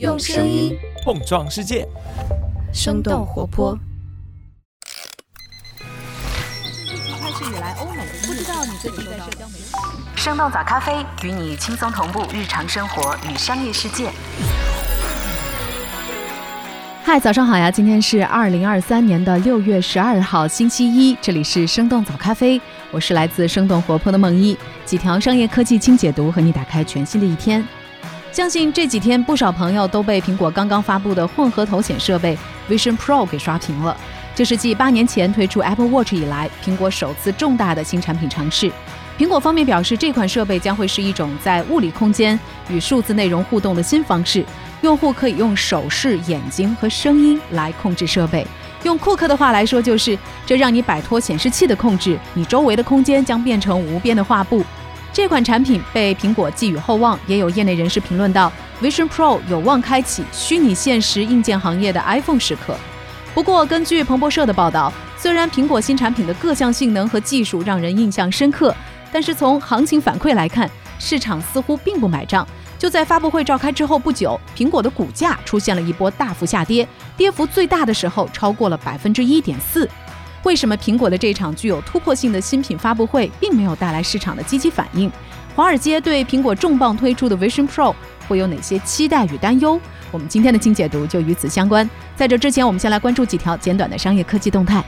用声音碰撞世界，生动活泼。开始以来，欧美不知道你最近在社交媒体。生动早咖啡与你轻松同步日常生活与商业世界。嗨，早上好呀！今天是二零二三年的六月十二号，星期一，这里是生动早咖啡，我是来自生动活泼的梦一，几条商业科技轻解读，和你打开全新的一天。相信这几天不少朋友都被苹果刚刚发布的混合头显设备 Vision Pro 给刷屏了。这是继八年前推出 Apple Watch 以来，苹果首次重大的新产品尝试。苹果方面表示，这款设备将会是一种在物理空间与数字内容互动的新方式。用户可以用手势、眼睛和声音来控制设备。用库克的话来说，就是这让你摆脱显示器的控制，你周围的空间将变成无边的画布。这款产品被苹果寄予厚望，也有业内人士评论到，Vision Pro 有望开启虚拟现实硬件行业的 iPhone 时刻。不过，根据彭博社的报道，虽然苹果新产品的各项性能和技术让人印象深刻，但是从行情反馈来看，市场似乎并不买账。就在发布会召开之后不久，苹果的股价出现了一波大幅下跌，跌幅最大的时候超过了百分之一点四。为什么苹果的这场具有突破性的新品发布会并没有带来市场的积极反应？华尔街对苹果重磅推出的 Vision Pro 会有哪些期待与担忧？我们今天的精解读就与此相关。在这之前，我们先来关注几条简短的商业科技动态。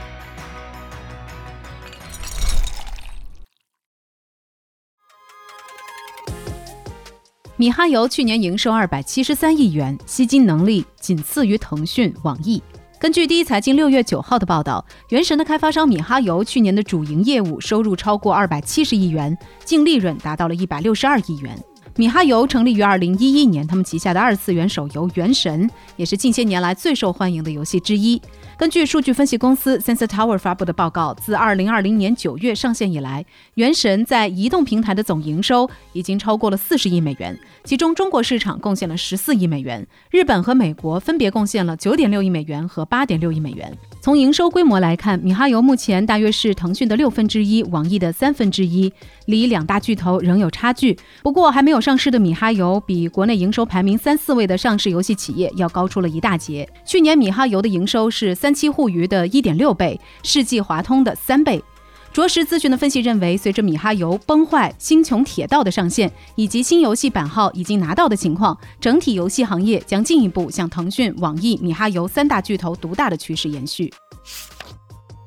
米哈游去年营收二百七十三亿元，吸金能力仅次于腾讯、网易。根据第一财经六月九号的报道，原神的开发商米哈游去年的主营业务收入超过二百七十亿元，净利润达到了一百六十二亿元。米哈游成立于二零一一年，他们旗下的二次元手游《原神》也是近些年来最受欢迎的游戏之一。根据数据分析公司 Sensor Tower 发布的报告，自二零二零年九月上线以来，《原神》在移动平台的总营收已经超过了四十亿美元，其中中国市场贡献了十四亿美元，日本和美国分别贡献了九点六亿美元和八点六亿美元。从营收规模来看，米哈游目前大约是腾讯的六分之一，网易的三分之一，离两大巨头仍有差距。不过，还没有上市的米哈游比国内营收排名三四位的上市游戏企业要高出了一大截。去年米哈游的营收是三七互娱的一点六倍，世纪华通的三倍。卓识资讯的分析认为，随着米哈游崩坏、星穹铁道的上线，以及新游戏版号已经拿到的情况，整体游戏行业将进一步向腾讯、网易、米哈游三大巨头独大的趋势延续。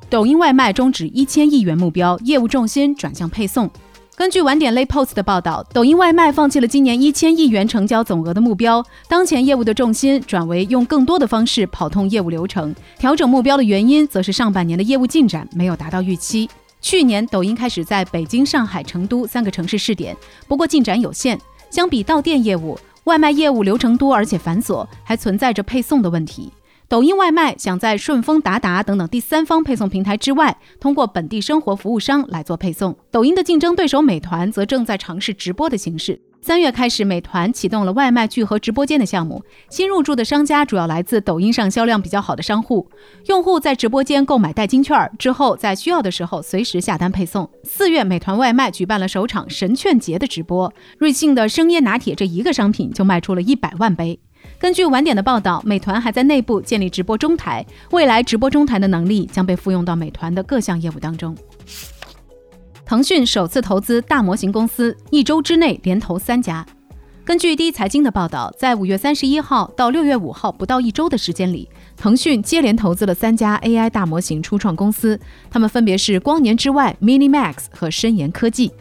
抖音外卖终止一千亿元目标，业务重心转向配送。根据晚点类 Post 的报道，抖音外卖放弃了今年一千亿元成交总额的目标，当前业务的重心转为用更多的方式跑通业务流程。调整目标的原因，则是上半年的业务进展没有达到预期。去年，抖音开始在北京、上海、成都三个城市试点，不过进展有限。相比到店业务，外卖业务流程多而且繁琐，还存在着配送的问题。抖音外卖想在顺丰、达达等等第三方配送平台之外，通过本地生活服务商来做配送。抖音的竞争对手美团则正在尝试直播的形式。三月开始，美团启动了外卖聚合直播间的项目。新入驻的商家主要来自抖音上销量比较好的商户，用户在直播间购买代金券之后，在需要的时候随时下单配送。四月，美团外卖举办了首场神券节的直播，瑞幸的生椰拿铁这一个商品就卖出了一百万杯。根据晚点的报道，美团还在内部建立直播中台，未来直播中台的能力将被复用到美团的各项业务当中。腾讯首次投资大模型公司，一周之内连投三家。根据第一财经的报道，在五月三十一号到六月五号不到一周的时间里，腾讯接连投资了三家 AI 大模型初创公司，他们分别是光年之外、MiniMax 和深研科技。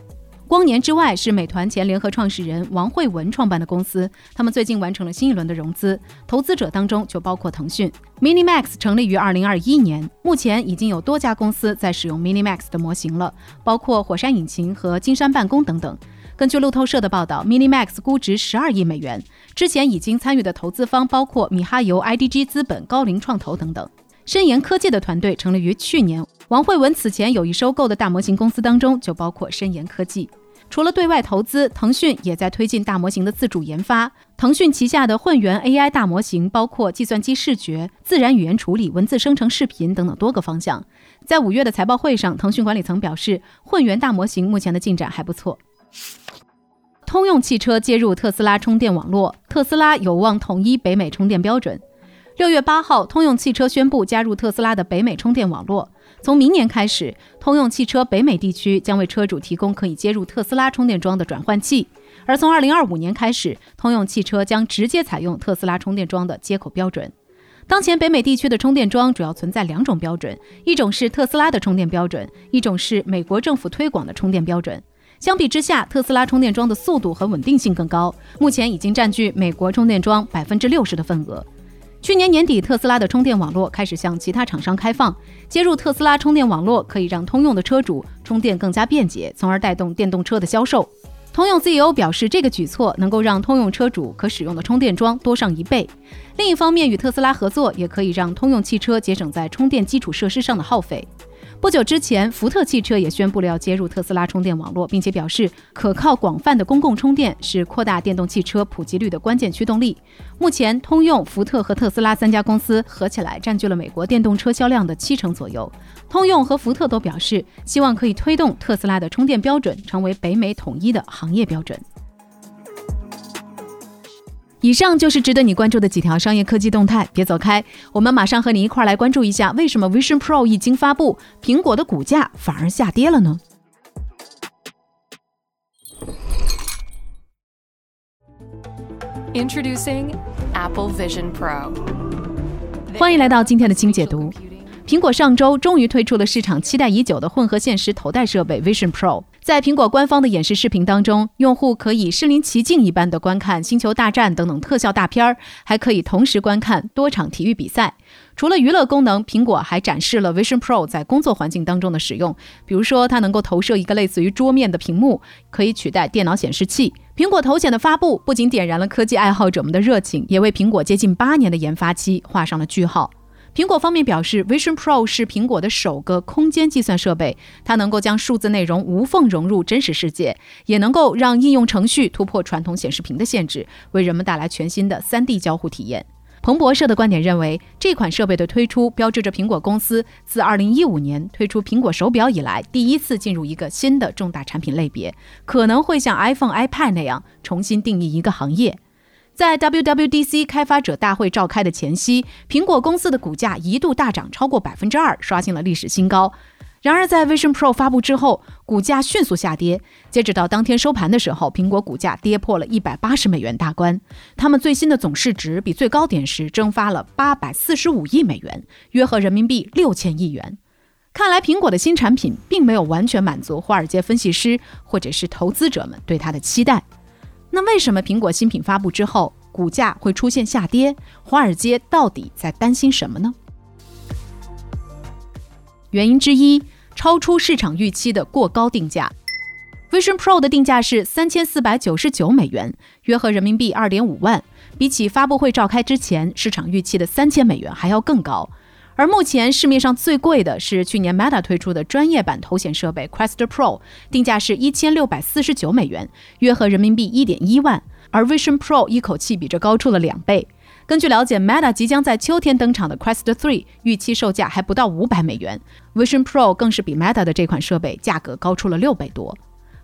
光年之外是美团前联合创始人王慧文创办的公司，他们最近完成了新一轮的融资，投资者当中就包括腾讯。MiniMax 成立于二零二一年，目前已经有多家公司在使用 MiniMax 的模型了，包括火山引擎和金山办公等等。根据路透社的报道，MiniMax 估值十二亿美元，之前已经参与的投资方包括米哈游、IDG 资本、高瓴创投等等。深研科技的团队成立于去年，王慧文此前有意收购的大模型公司当中就包括深研科技。除了对外投资，腾讯也在推进大模型的自主研发。腾讯旗下的混元 AI 大模型包括计算机视觉、自然语言处理、文字生成视频等等多个方向。在五月的财报会上，腾讯管理层表示，混元大模型目前的进展还不错。通用汽车接入特斯拉充电网络，特斯拉有望统一北美充电标准。六月八号，通用汽车宣布加入特斯拉的北美充电网络。从明年开始，通用汽车北美地区将为车主提供可以接入特斯拉充电桩的转换器。而从二零二五年开始，通用汽车将直接采用特斯拉充电桩的接口标准。当前北美地区的充电桩主要存在两种标准，一种是特斯拉的充电标准，一种是美国政府推广的充电标准。相比之下，特斯拉充电桩的速度和稳定性更高，目前已经占据美国充电桩百分之六十的份额。去年年底，特斯拉的充电网络开始向其他厂商开放，接入特斯拉充电网络可以让通用的车主充电更加便捷，从而带动电动车的销售。通用 CEO 表示，这个举措能够让通用车主可使用的充电桩多上一倍。另一方面，与特斯拉合作也可以让通用汽车节省在充电基础设施上的耗费。不久之前，福特汽车也宣布了要接入特斯拉充电网络，并且表示可靠广泛的公共充电是扩大电动汽车普及率的关键驱动力。目前，通用、福特和特斯拉三家公司合起来占据了美国电动车销量的七成左右。通用和福特都表示，希望可以推动特斯拉的充电标准成为北美统一的行业标准。以上就是值得你关注的几条商业科技动态，别走开，我们马上和你一块来关注一下，为什么 Vision Pro 一经发布，苹果的股价反而下跌了呢？Introducing Apple Vision Pro，欢迎来到今天的轻解读。苹果上周终于推出了市场期待已久的混合现实头戴设备 Vision Pro。在苹果官方的演示视频当中，用户可以身临其境一般的观看《星球大战》等等特效大片儿，还可以同时观看多场体育比赛。除了娱乐功能，苹果还展示了 Vision Pro 在工作环境当中的使用。比如说，它能够投射一个类似于桌面的屏幕，可以取代电脑显示器。苹果头显的发布不仅点燃了科技爱好者们的热情，也为苹果接近八年的研发期画上了句号。苹果方面表示，Vision Pro 是苹果的首个空间计算设备，它能够将数字内容无缝融入真实世界，也能够让应用程序突破传统显示屏的限制，为人们带来全新的 3D 交互体验。彭博社的观点认为，这款设备的推出标志着苹果公司自2015年推出苹果手表以来，第一次进入一个新的重大产品类别，可能会像 iPhone、iPad 那样重新定义一个行业。在 WWDC 开发者大会召开的前夕，苹果公司的股价一度大涨超过百分之二，刷新了历史新高。然而，在 Vision Pro 发布之后，股价迅速下跌。截止到当天收盘的时候，苹果股价跌破了一百八十美元大关。他们最新的总市值比最高点时蒸发了八百四十五亿美元，约合人民币六千亿元。看来，苹果的新产品并没有完全满足华尔街分析师或者是投资者们对它的期待。那为什么苹果新品发布之后股价会出现下跌？华尔街到底在担心什么呢？原因之一，超出市场预期的过高定价。Vision Pro 的定价是三千四百九十九美元，约合人民币二点五万，比起发布会召开之前市场预期的三千美元还要更高。而目前市面上最贵的是去年 Meta 推出的专业版头显设备 Quest Pro，定价是一千六百四十九美元，约合人民币一点一万。而 Vision Pro 一口气比这高出了两倍。根据了解，Meta 即将在秋天登场的 Quest 3预期售价还不到五百美元，Vision Pro 更是比 Meta 的这款设备价格高出了六倍多。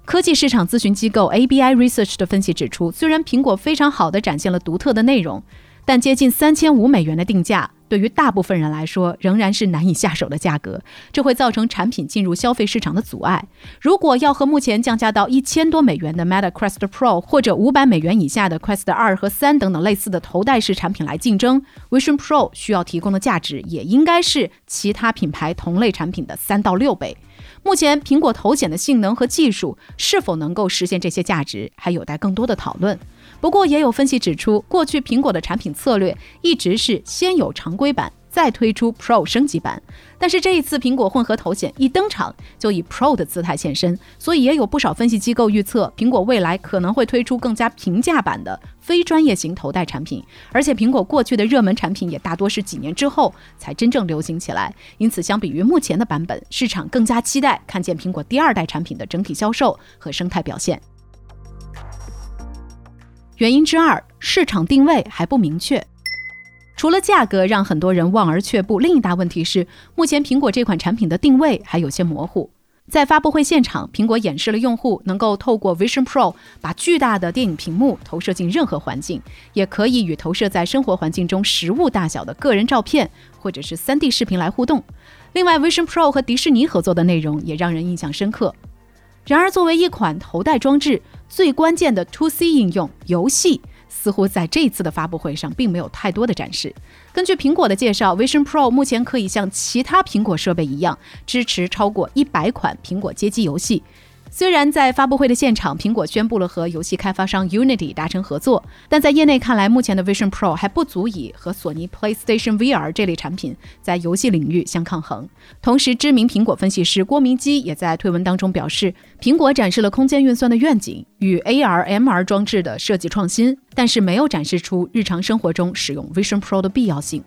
科技市场咨询机构 ABI Research 的分析指出，虽然苹果非常好的展现了独特的内容。但接近三千五美元的定价，对于大部分人来说仍然是难以下手的价格，这会造成产品进入消费市场的阻碍。如果要和目前降价到一千多美元的 Meta Quest Pro 或者五百美元以下的 Quest 二和三等等类似的头戴式产品来竞争，Vision Pro 需要提供的价值也应该是其他品牌同类产品的三到六倍。目前，苹果头显的性能和技术是否能够实现这些价值，还有待更多的讨论。不过，也有分析指出，过去苹果的产品策略一直是先有常规版，再推出 Pro 升级版。但是这一次，苹果混合头显一登场就以 Pro 的姿态现身，所以也有不少分析机构预测，苹果未来可能会推出更加平价版的非专业型头戴产品。而且，苹果过去的热门产品也大多是几年之后才真正流行起来。因此，相比于目前的版本，市场更加期待看见苹果第二代产品的整体销售和生态表现。原因之二，市场定位还不明确。除了价格让很多人望而却步，另一大问题是，目前苹果这款产品的定位还有些模糊。在发布会现场，苹果演示了用户能够透过 Vision Pro 把巨大的电影屏幕投射进任何环境，也可以与投射在生活环境中实物大小的个人照片或者是 3D 视频来互动。另外，Vision Pro 和迪士尼合作的内容也让人印象深刻。然而，作为一款头戴装置，最关键的 To C 应用游戏。似乎在这次的发布会上并没有太多的展示。根据苹果的介绍，Vision Pro 目前可以像其他苹果设备一样，支持超过一百款苹果街机游戏。虽然在发布会的现场，苹果宣布了和游戏开发商 Unity 达成合作，但在业内看来，目前的 Vision Pro 还不足以和索尼 PlayStation VR 这类产品在游戏领域相抗衡。同时，知名苹果分析师郭明基也在推文当中表示，苹果展示了空间运算的愿景与 AR MR 装置的设计创新，但是没有展示出日常生活中使用 Vision Pro 的必要性。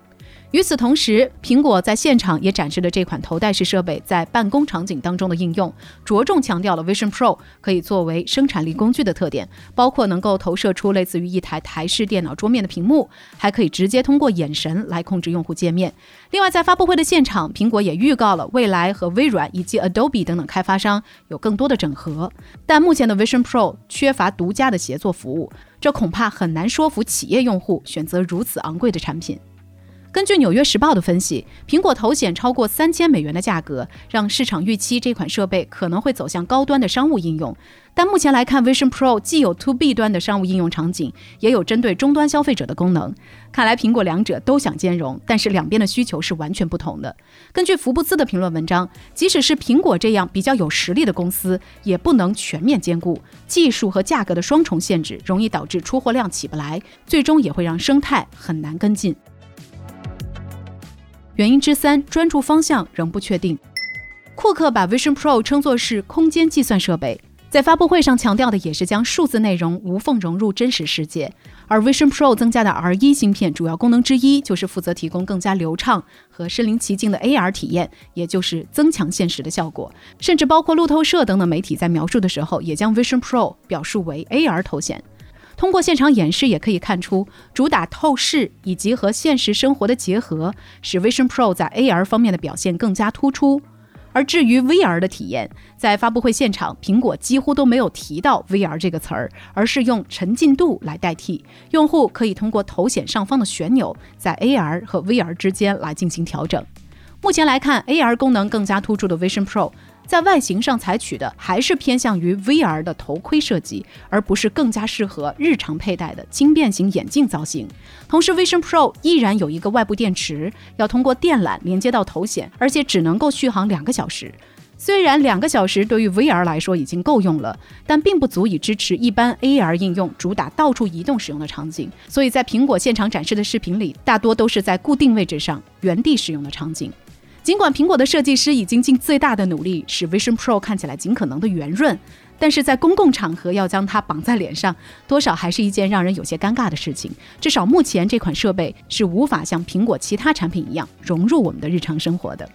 与此同时，苹果在现场也展示了这款头戴式设备在办公场景当中的应用，着重强调了 Vision Pro 可以作为生产力工具的特点，包括能够投射出类似于一台台式电脑桌面的屏幕，还可以直接通过眼神来控制用户界面。另外，在发布会的现场，苹果也预告了未来和微软以及 Adobe 等等开发商有更多的整合，但目前的 Vision Pro 缺乏独家的协作服务，这恐怕很难说服企业用户选择如此昂贵的产品。根据《纽约时报》的分析，苹果头显超过三千美元的价格，让市场预期这款设备可能会走向高端的商务应用。但目前来看，Vision Pro 既有 To B 端的商务应用场景，也有针对终端消费者的功能。看来苹果两者都想兼容，但是两边的需求是完全不同的。根据福布斯的评论文章，即使是苹果这样比较有实力的公司，也不能全面兼顾技术和价格的双重限制，容易导致出货量起不来，最终也会让生态很难跟进。原因之三，专注方向仍不确定。库克把 Vision Pro 称作是空间计算设备，在发布会上强调的也是将数字内容无缝融入真实世界。而 Vision Pro 增加的 R1 芯片主要功能之一就是负责提供更加流畅和身临其境的 AR 体验，也就是增强现实的效果。甚至包括路透社等等媒体在描述的时候，也将 Vision Pro 表述为 AR 头显。通过现场演示也可以看出，主打透视以及和现实生活的结合，使 Vision Pro 在 AR 方面的表现更加突出。而至于 VR 的体验，在发布会现场，苹果几乎都没有提到 VR 这个词儿，而是用沉浸度来代替。用户可以通过头显上方的旋钮，在 AR 和 VR 之间来进行调整。目前来看，AR 功能更加突出的 Vision Pro。在外形上采取的还是偏向于 VR 的头盔设计，而不是更加适合日常佩戴的轻便型眼镜造型。同时，Vision Pro 依然有一个外部电池，要通过电缆连接到头显，而且只能够续航两个小时。虽然两个小时对于 VR 来说已经够用了，但并不足以支持一般 AR 应用主打到处移动使用的场景。所以在苹果现场展示的视频里，大多都是在固定位置上原地使用的场景。尽管苹果的设计师已经尽最大的努力使 Vision Pro 看起来尽可能的圆润，但是在公共场合要将它绑在脸上，多少还是一件让人有些尴尬的事情。至少目前这款设备是无法像苹果其他产品一样融入我们的日常生活的。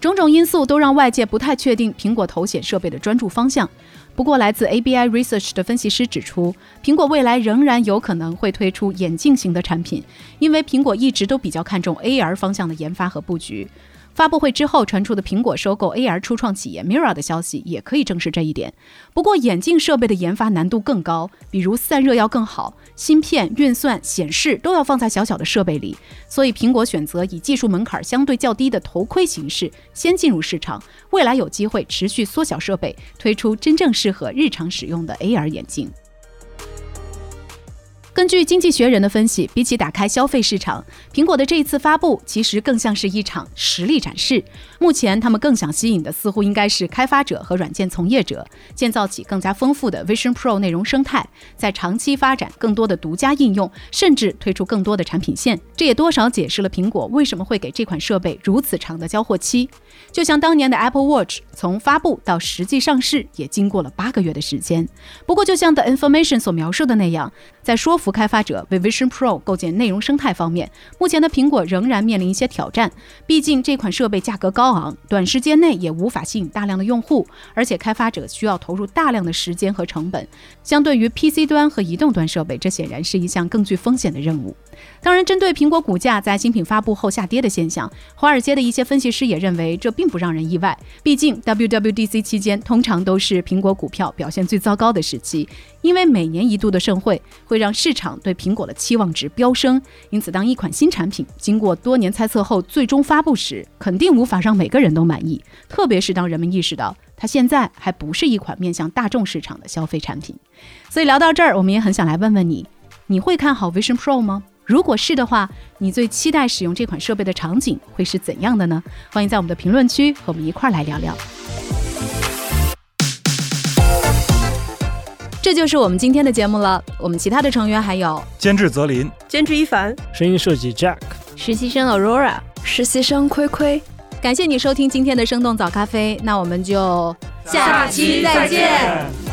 种种因素都让外界不太确定苹果头显设备的专注方向。不过，来自 ABI Research 的分析师指出，苹果未来仍然有可能会推出眼镜型的产品，因为苹果一直都比较看重 AR 方向的研发和布局。发布会之后传出的苹果收购 AR 初创企业 Mira 的消息，也可以证实这一点。不过，眼镜设备的研发难度更高，比如散热要更好，芯片、运算、显示都要放在小小的设备里，所以苹果选择以技术门槛相对较低的头盔形式先进入市场，未来有机会持续缩小设备，推出真正适合日常使用的 AR 眼镜。根据经济学人的分析，比起打开消费市场，苹果的这一次发布其实更像是一场实力展示。目前，他们更想吸引的似乎应该是开发者和软件从业者，建造起更加丰富的 Vision Pro 内容生态，在长期发展更多的独家应用，甚至推出更多的产品线。这也多少解释了苹果为什么会给这款设备如此长的交货期。就像当年的 Apple Watch，从发布到实际上市也经过了八个月的时间。不过，就像 The Information 所描述的那样，在说服服开发者为 Vision Pro 构建内容生态方面，目前的苹果仍然面临一些挑战。毕竟这款设备价格高昂，短时间内也无法吸引大量的用户，而且开发者需要投入大量的时间和成本。相对于 PC 端和移动端设备，这显然是一项更具风险的任务。当然，针对苹果股价在新品发布后下跌的现象，华尔街的一些分析师也认为这并不让人意外。毕竟 WWDC 期间通常都是苹果股票表现最糟糕的时期，因为每年一度的盛会会让市场对苹果的期望值飙升。因此，当一款新产品经过多年猜测后最终发布时，肯定无法让每个人都满意。特别是当人们意识到它现在还不是一款面向大众市场的消费产品。所以聊到这儿，我们也很想来问问你：你会看好 Vision Pro 吗？如果是的话，你最期待使用这款设备的场景会是怎样的呢？欢迎在我们的评论区和我们一块儿来聊聊。这就是我们今天的节目了。我们其他的成员还有监制泽林，监制一凡，声音设计 Jack，实习生 Aurora，实习生亏亏。感谢你收听今天的生动早咖啡，那我们就下期再见。